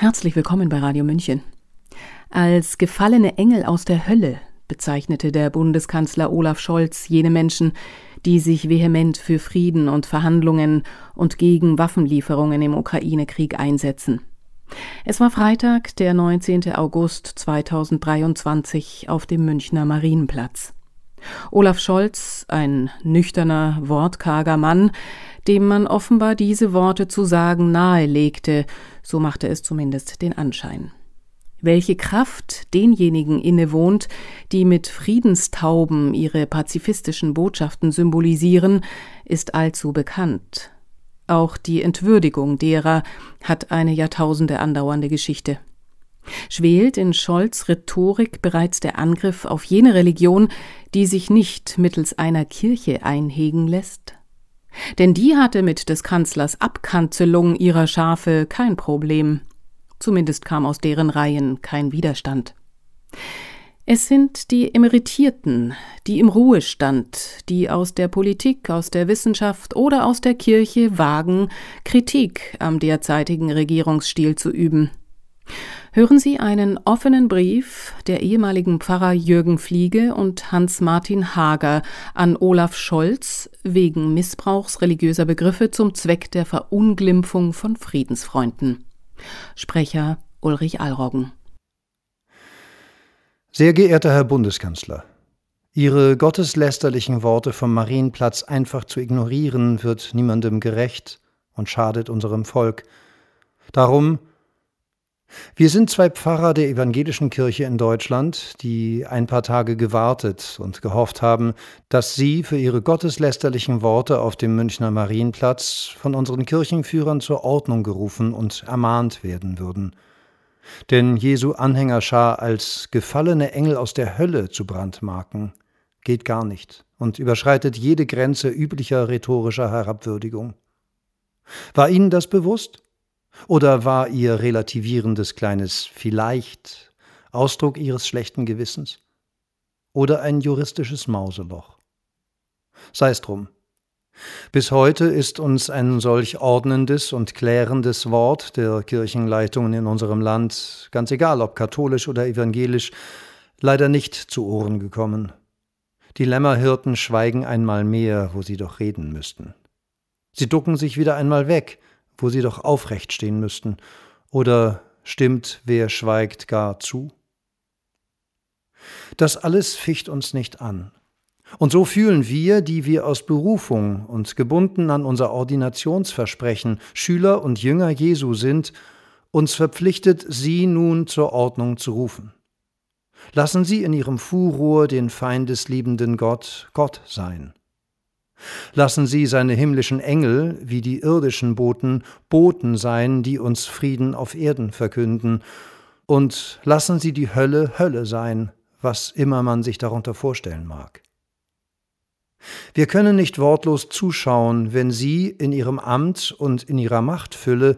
Herzlich willkommen bei Radio München. Als gefallene Engel aus der Hölle bezeichnete der Bundeskanzler Olaf Scholz jene Menschen, die sich vehement für Frieden und Verhandlungen und gegen Waffenlieferungen im Ukraine-Krieg einsetzen. Es war Freitag, der 19. August 2023 auf dem Münchner Marienplatz. Olaf Scholz, ein nüchterner, wortkarger Mann, dem man offenbar diese Worte zu sagen nahelegte, so machte es zumindest den Anschein. Welche Kraft denjenigen innewohnt, die mit Friedenstauben ihre pazifistischen Botschaften symbolisieren, ist allzu bekannt. Auch die Entwürdigung derer hat eine Jahrtausende andauernde Geschichte. Schwelt in Scholz Rhetorik bereits der Angriff auf jene Religion, die sich nicht mittels einer Kirche einhegen lässt? Denn die hatte mit des Kanzlers Abkanzelung ihrer Schafe kein Problem. Zumindest kam aus deren Reihen kein Widerstand. Es sind die Emeritierten, die im Ruhestand, die aus der Politik, aus der Wissenschaft oder aus der Kirche wagen, Kritik am derzeitigen Regierungsstil zu üben. Hören Sie einen offenen Brief der ehemaligen Pfarrer Jürgen Fliege und Hans-Martin Hager an Olaf Scholz wegen Missbrauchs religiöser Begriffe zum Zweck der Verunglimpfung von Friedensfreunden. Sprecher Ulrich Allroggen. Sehr geehrter Herr Bundeskanzler, Ihre gotteslästerlichen Worte vom Marienplatz einfach zu ignorieren, wird niemandem gerecht und schadet unserem Volk. Darum wir sind zwei Pfarrer der evangelischen Kirche in Deutschland, die ein paar Tage gewartet und gehofft haben, dass Sie für Ihre gotteslästerlichen Worte auf dem Münchner Marienplatz von unseren Kirchenführern zur Ordnung gerufen und ermahnt werden würden. Denn Jesu Anhängerschar als gefallene Engel aus der Hölle zu brandmarken, geht gar nicht und überschreitet jede Grenze üblicher rhetorischer Herabwürdigung. War Ihnen das bewusst? Oder war Ihr relativierendes kleines Vielleicht Ausdruck Ihres schlechten Gewissens? Oder ein juristisches Mauseloch? Sei es drum. Bis heute ist uns ein solch ordnendes und klärendes Wort der Kirchenleitungen in unserem Land, ganz egal ob katholisch oder evangelisch, leider nicht zu Ohren gekommen. Die Lämmerhirten schweigen einmal mehr, wo sie doch reden müssten. Sie ducken sich wieder einmal weg, wo sie doch aufrecht stehen müssten, oder stimmt wer schweigt gar zu? Das alles ficht uns nicht an. Und so fühlen wir, die wir aus Berufung und gebunden an unser Ordinationsversprechen Schüler und Jünger Jesu sind, uns verpflichtet, sie nun zur Ordnung zu rufen. Lassen Sie in Ihrem Furor den feindesliebenden Gott Gott sein. Lassen Sie seine himmlischen Engel, wie die irdischen Boten, Boten sein, die uns Frieden auf Erden verkünden, und lassen Sie die Hölle Hölle sein, was immer man sich darunter vorstellen mag. Wir können nicht wortlos zuschauen, wenn Sie in Ihrem Amt und in Ihrer Machtfülle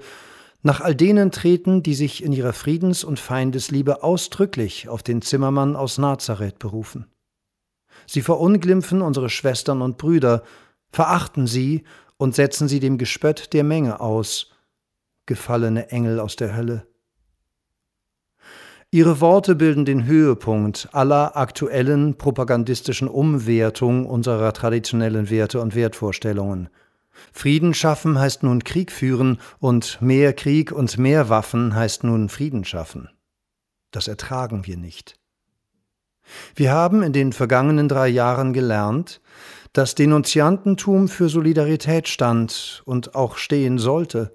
nach all denen treten, die sich in ihrer Friedens- und Feindesliebe ausdrücklich auf den Zimmermann aus Nazareth berufen. Sie verunglimpfen unsere Schwestern und Brüder, verachten sie und setzen sie dem Gespött der Menge aus, gefallene Engel aus der Hölle. Ihre Worte bilden den Höhepunkt aller aktuellen propagandistischen Umwertung unserer traditionellen Werte und Wertvorstellungen. Frieden schaffen heißt nun Krieg führen und mehr Krieg und mehr Waffen heißt nun Frieden schaffen. Das ertragen wir nicht. Wir haben in den vergangenen drei Jahren gelernt, dass Denunziantentum für Solidarität stand und auch stehen sollte,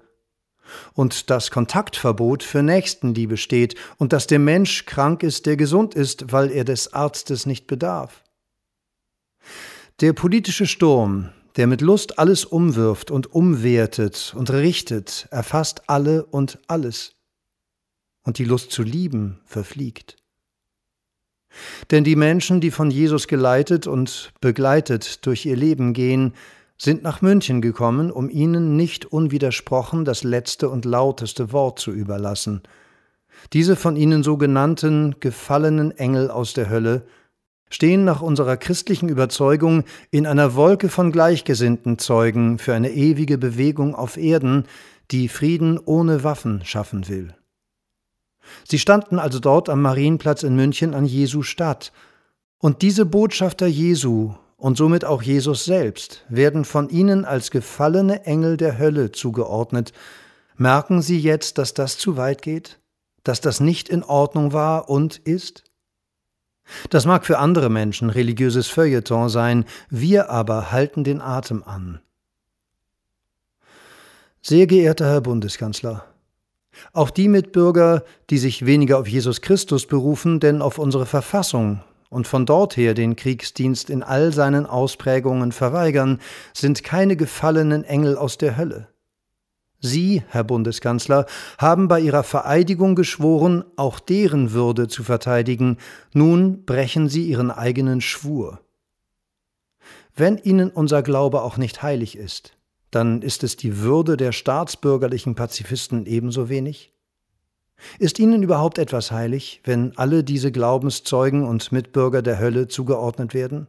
und dass Kontaktverbot für Nächstenliebe steht und dass der Mensch krank ist, der gesund ist, weil er des Arztes nicht bedarf. Der politische Sturm, der mit Lust alles umwirft und umwertet und richtet, erfasst alle und alles. Und die Lust zu lieben verfliegt. Denn die Menschen, die von Jesus geleitet und begleitet durch ihr Leben gehen, sind nach München gekommen, um ihnen nicht unwidersprochen das letzte und lauteste Wort zu überlassen. Diese von ihnen sogenannten gefallenen Engel aus der Hölle stehen nach unserer christlichen Überzeugung in einer Wolke von gleichgesinnten Zeugen für eine ewige Bewegung auf Erden, die Frieden ohne Waffen schaffen will. Sie standen also dort am Marienplatz in München an Jesu Stadt. Und diese Botschafter Jesu und somit auch Jesus selbst werden von ihnen als gefallene Engel der Hölle zugeordnet. Merken Sie jetzt, dass das zu weit geht? Dass das nicht in Ordnung war und ist? Das mag für andere Menschen religiöses Feuilleton sein, wir aber halten den Atem an. Sehr geehrter Herr Bundeskanzler, auch die Mitbürger, die sich weniger auf Jesus Christus berufen, denn auf unsere Verfassung und von dort her den Kriegsdienst in all seinen Ausprägungen verweigern, sind keine gefallenen Engel aus der Hölle. Sie, Herr Bundeskanzler, haben bei Ihrer Vereidigung geschworen, auch deren Würde zu verteidigen, nun brechen Sie Ihren eigenen Schwur. Wenn Ihnen unser Glaube auch nicht heilig ist, dann ist es die Würde der staatsbürgerlichen Pazifisten ebenso wenig? Ist ihnen überhaupt etwas heilig, wenn alle diese Glaubenszeugen und Mitbürger der Hölle zugeordnet werden?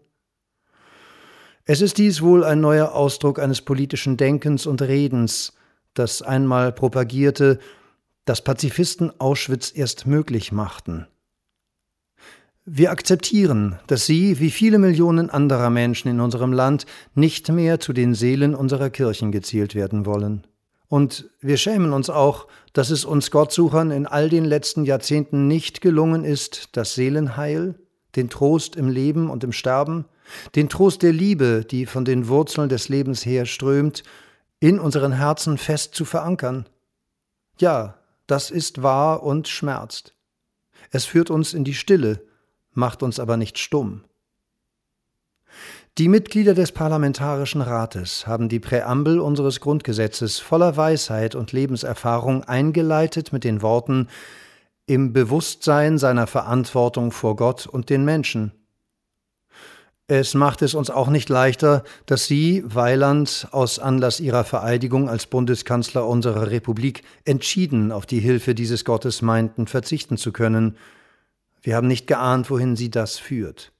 Es ist dies wohl ein neuer Ausdruck eines politischen Denkens und Redens, das einmal propagierte, dass Pazifisten Auschwitz erst möglich machten. Wir akzeptieren, dass Sie, wie viele Millionen anderer Menschen in unserem Land, nicht mehr zu den Seelen unserer Kirchen gezählt werden wollen. Und wir schämen uns auch, dass es uns Gottsuchern in all den letzten Jahrzehnten nicht gelungen ist, das Seelenheil, den Trost im Leben und im Sterben, den Trost der Liebe, die von den Wurzeln des Lebens her strömt, in unseren Herzen fest zu verankern. Ja, das ist wahr und schmerzt. Es führt uns in die Stille, macht uns aber nicht stumm. Die Mitglieder des Parlamentarischen Rates haben die Präambel unseres Grundgesetzes voller Weisheit und Lebenserfahrung eingeleitet mit den Worten im Bewusstsein seiner Verantwortung vor Gott und den Menschen. Es macht es uns auch nicht leichter, dass Sie, Weiland, aus Anlass Ihrer Vereidigung als Bundeskanzler unserer Republik entschieden auf die Hilfe dieses Gottes meinten, verzichten zu können. Wir haben nicht geahnt, wohin Sie das führt.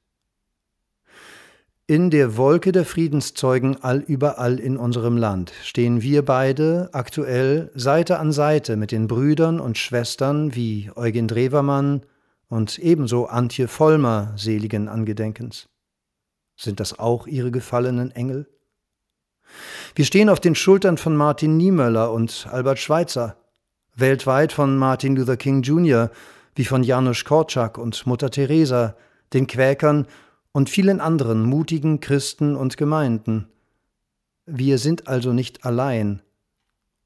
In der Wolke der Friedenszeugen allüberall in unserem Land stehen wir beide aktuell Seite an Seite mit den Brüdern und Schwestern wie Eugen Drewermann und ebenso Antje Vollmer seligen Angedenkens. Sind das auch ihre gefallenen Engel? Wir stehen auf den Schultern von Martin Niemöller und Albert Schweitzer, weltweit von Martin Luther King Jr., wie von Janusz Korczak und Mutter Teresa, den Quäkern und vielen anderen mutigen Christen und Gemeinden. Wir sind also nicht allein,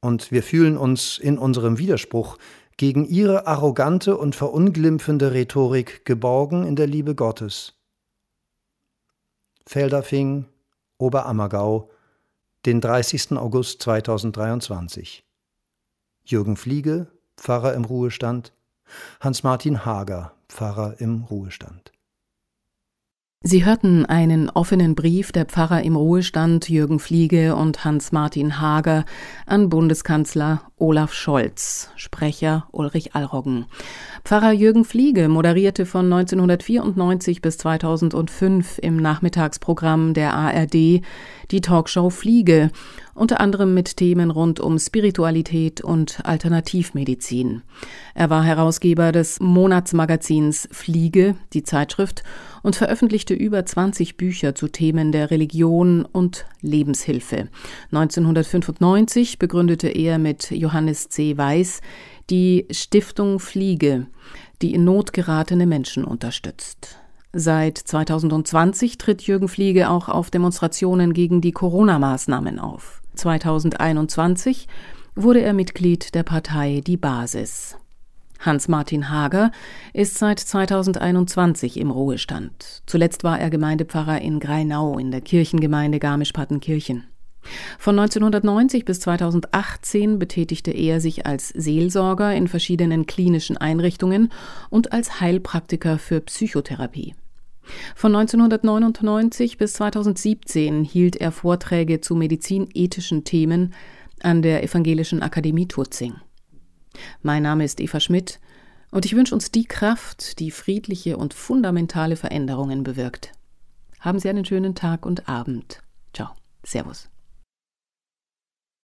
und wir fühlen uns in unserem Widerspruch gegen ihre arrogante und verunglimpfende Rhetorik geborgen in der Liebe Gottes. Felderfing, Oberammergau, den 30. August 2023. Jürgen Fliege, Pfarrer im Ruhestand, Hans-Martin Hager, Pfarrer im Ruhestand. Sie hörten einen offenen Brief der Pfarrer im Ruhestand Jürgen Fliege und Hans-Martin Hager an Bundeskanzler Olaf Scholz, Sprecher Ulrich Allroggen. Pfarrer Jürgen Fliege moderierte von 1994 bis 2005 im Nachmittagsprogramm der ARD die Talkshow Fliege, unter anderem mit Themen rund um Spiritualität und Alternativmedizin. Er war Herausgeber des Monatsmagazins Fliege, die Zeitschrift, und veröffentlichte über 20 Bücher zu Themen der Religion und Lebenshilfe. 1995 begründete er mit Johannes C. Weiß die Stiftung Fliege, die in Not geratene Menschen unterstützt. Seit 2020 tritt Jürgen Fliege auch auf Demonstrationen gegen die Corona-Maßnahmen auf. 2021 wurde er Mitglied der Partei Die Basis. Hans-Martin Hager ist seit 2021 im Ruhestand. Zuletzt war er Gemeindepfarrer in Greinau in der Kirchengemeinde Garmisch-Partenkirchen. Von 1990 bis 2018 betätigte er sich als Seelsorger in verschiedenen klinischen Einrichtungen und als Heilpraktiker für Psychotherapie. Von 1999 bis 2017 hielt er Vorträge zu medizinethischen Themen an der Evangelischen Akademie Turzing. Mein Name ist Eva Schmidt und ich wünsche uns die Kraft, die friedliche und fundamentale Veränderungen bewirkt. Haben Sie einen schönen Tag und Abend. Ciao. Servus.